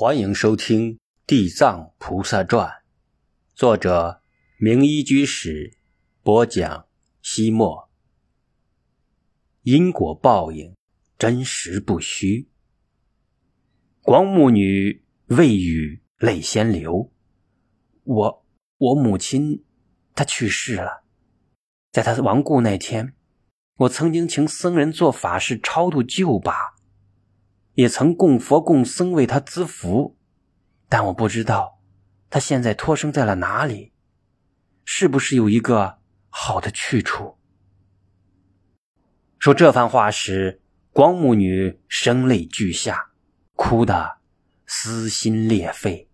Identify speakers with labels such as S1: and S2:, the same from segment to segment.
S1: 欢迎收听《地藏菩萨传》，作者明一居士播讲。西莫，因果报应，真实不虚。光目女未语，泪先流。我，我母亲，她去世了。在她亡故那天，我曾经请僧人做法事超度旧把。也曾供佛供僧为他资福，但我不知道他现在托生在了哪里，是不是有一个好的去处？说这番话时，光目女声泪俱下，哭得撕心裂肺。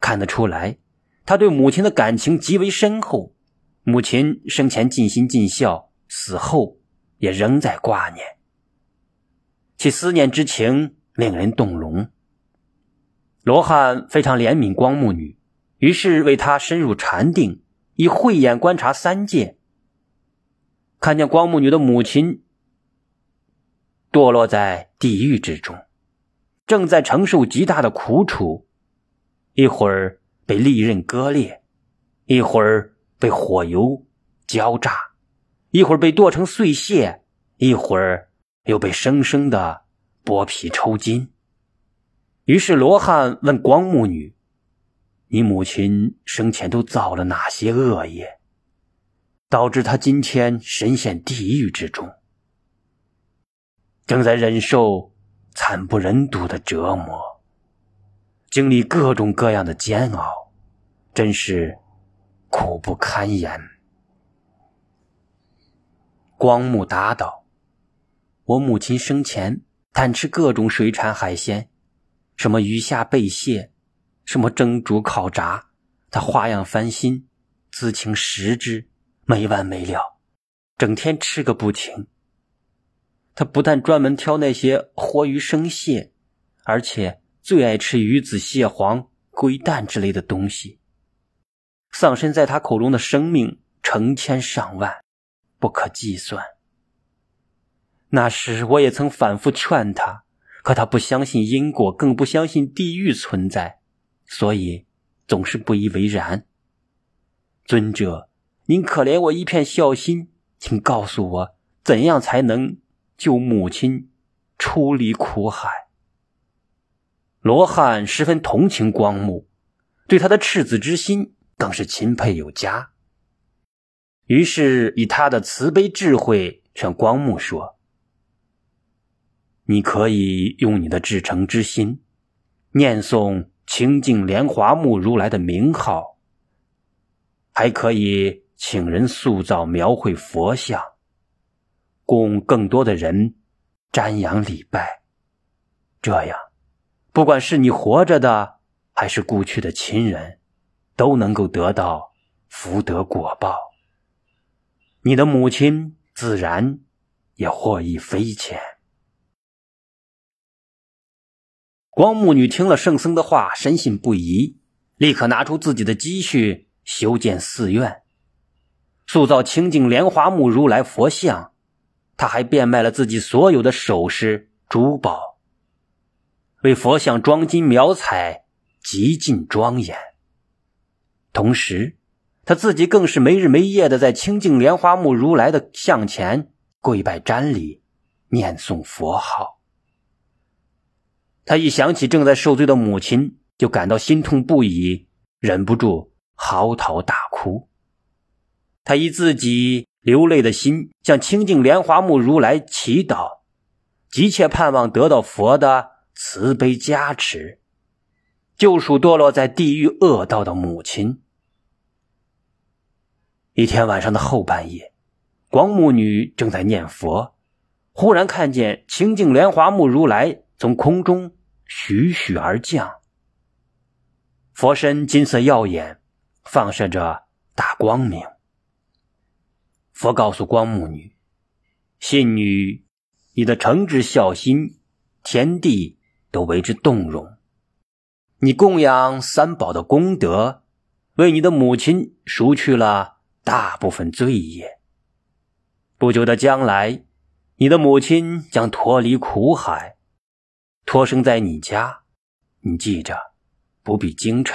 S1: 看得出来，她对母亲的感情极为深厚。母亲生前尽心尽孝，死后也仍在挂念。其思念之情令人动容。罗汉非常怜悯光目女，于是为她深入禅定，以慧眼观察三界，看见光目女的母亲堕落在地狱之中，正在承受极大的苦楚，一会儿被利刃割裂，一会儿被火油浇炸，一会儿被剁成碎屑，一会儿。又被生生的剥皮抽筋。于是罗汉问光目女：“你母亲生前都造了哪些恶业，导致她今天身陷地狱之中，正在忍受惨不忍睹的折磨，经历各种各样的煎熬，真是苦不堪言。”光目答道。我母亲生前贪吃各种水产海鲜，什么鱼虾贝蟹，什么蒸煮烤炸，她花样翻新，自请食之，没完没了，整天吃个不停。她不但专门挑那些活鱼生蟹，而且最爱吃鱼子、蟹黄、龟蛋之类的东西。丧身在她口中的生命成千上万，不可计算。那时我也曾反复劝他，可他不相信因果，更不相信地狱存在，所以总是不以为然。尊者，您可怜我一片孝心，请告诉我怎样才能救母亲出离苦海。罗汉十分同情光目，对他的赤子之心更是钦佩有加。于是以他的慈悲智慧劝光目说。你可以用你的至诚之心，念诵清净莲华目如来的名号，还可以请人塑造描绘佛像，供更多的人瞻仰礼拜。这样，不管是你活着的，还是故去的亲人，都能够得到福德果报。你的母亲自然也获益匪浅。光目女听了圣僧的话，深信不疑，立刻拿出自己的积蓄修建寺院，塑造清净莲华木如来佛像。他还变卖了自己所有的首饰珠宝，为佛像装金描彩，极尽庄严。同时，他自己更是没日没夜的在清净莲花木如来的像前跪拜瞻礼，念诵佛号。他一想起正在受罪的母亲，就感到心痛不已，忍不住嚎啕大哭。他以自己流泪的心向清净莲华目如来祈祷，急切盼望得到佛的慈悲加持，救赎堕落在地狱恶道的母亲。一天晚上的后半夜，光目女正在念佛，忽然看见清净莲华目如来。从空中徐徐而降，佛身金色耀眼，放射着大光明。佛告诉光目女：“信女，你的诚挚孝心，天地都为之动容。你供养三宝的功德，为你的母亲赎去了大部分罪业。不久的将来，你的母亲将脱离苦海。”托生在你家，你记着，不必惊诧。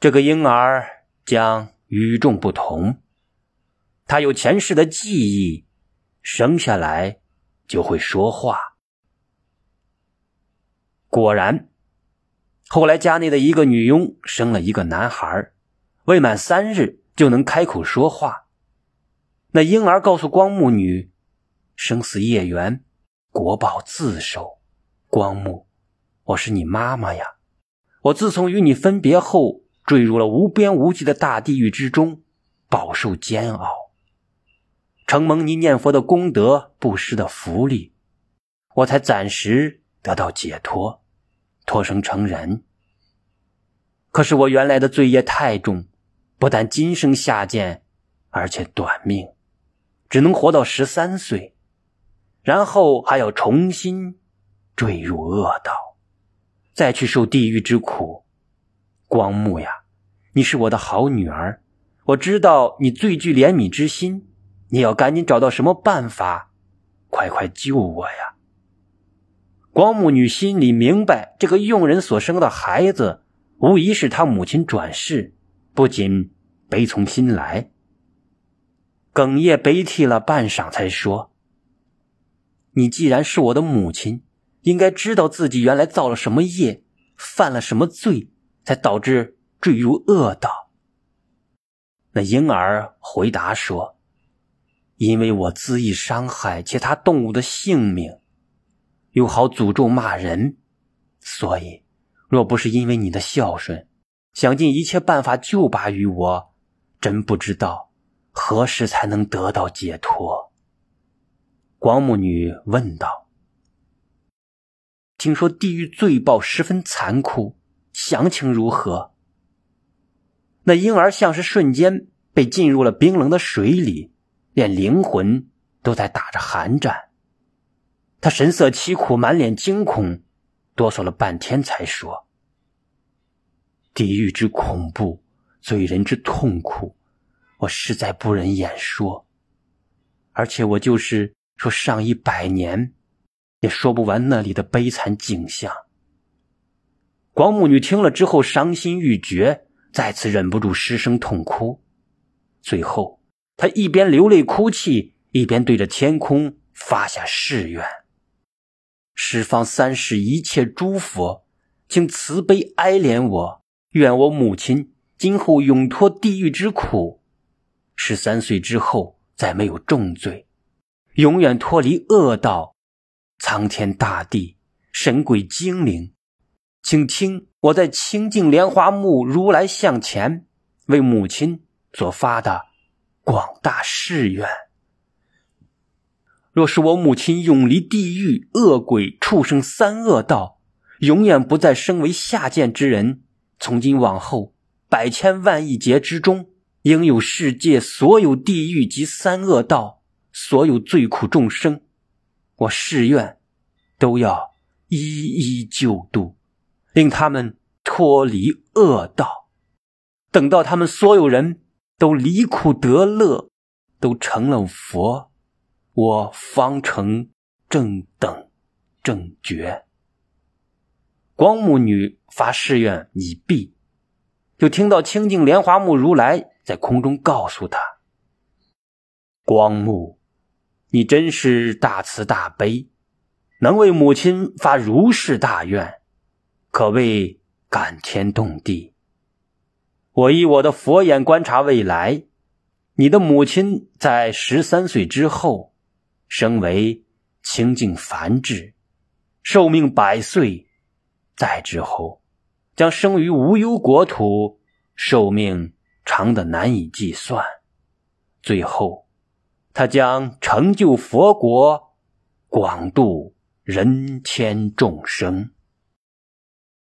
S1: 这个婴儿将与众不同，他有前世的记忆，生下来就会说话。果然，后来家内的一个女佣生了一个男孩，未满三日就能开口说话。那婴儿告诉光目女：“生死业缘，国报自受。光目，我是你妈妈呀！我自从与你分别后，坠入了无边无际的大地狱之中，饱受煎熬。承蒙你念佛的功德、布施的福利，我才暂时得到解脱，脱生成人。可是我原来的罪业太重，不但今生下贱，而且短命。”只能活到十三岁，然后还要重新坠入恶道，再去受地狱之苦。光目呀，你是我的好女儿，我知道你最具怜悯之心，你要赶紧找到什么办法，快快救我呀！光目女心里明白，这个佣人所生的孩子，无疑是他母亲转世，不禁悲从心来。哽咽悲涕了半晌，才说：“你既然是我的母亲，应该知道自己原来造了什么业，犯了什么罪，才导致坠入恶道。”那婴儿回答说：“因为我恣意伤害其他动物的性命，又好诅咒骂人，所以若不是因为你的孝顺，想尽一切办法救拔于我，真不知道。”何时才能得到解脱？光目女问道。听说地狱罪报十分残酷，详情如何？那婴儿像是瞬间被浸入了冰冷的水里，连灵魂都在打着寒战。他神色凄苦，满脸惊恐，哆嗦了半天才说：“地狱之恐怖，罪人之痛苦。”我实在不忍言说，而且我就是说上一百年，也说不完那里的悲惨景象。光目女听了之后，伤心欲绝，再次忍不住失声痛哭。最后，她一边流泪哭泣，一边对着天空发下誓愿：“十方三世一切诸佛，请慈悲哀怜我，愿我母亲今后永脱地狱之苦。”十三岁之后，再没有重罪，永远脱离恶道。苍天大地，神鬼精灵，请听我在清净莲花目如来像前为母亲所发的广大誓愿。若是我母亲永离地狱、恶鬼、畜生三恶道，永远不再生为下贱之人，从今往后百千万亿劫之中。应有世界所有地狱及三恶道，所有罪苦众生，我誓愿都要一一救度，令他们脱离恶道。等到他们所有人都离苦得乐，都成了佛，我方成正等正觉。光目女发誓愿已毕，就听到清净莲华目如来。在空中告诉他：“光目，你真是大慈大悲，能为母亲发如是大愿，可谓感天动地。我以我的佛眼观察未来，你的母亲在十三岁之后，升为清净梵智，寿命百岁；再之后，将生于无忧国土，寿命。”长的难以计算，最后，他将成就佛国，广度人间众生。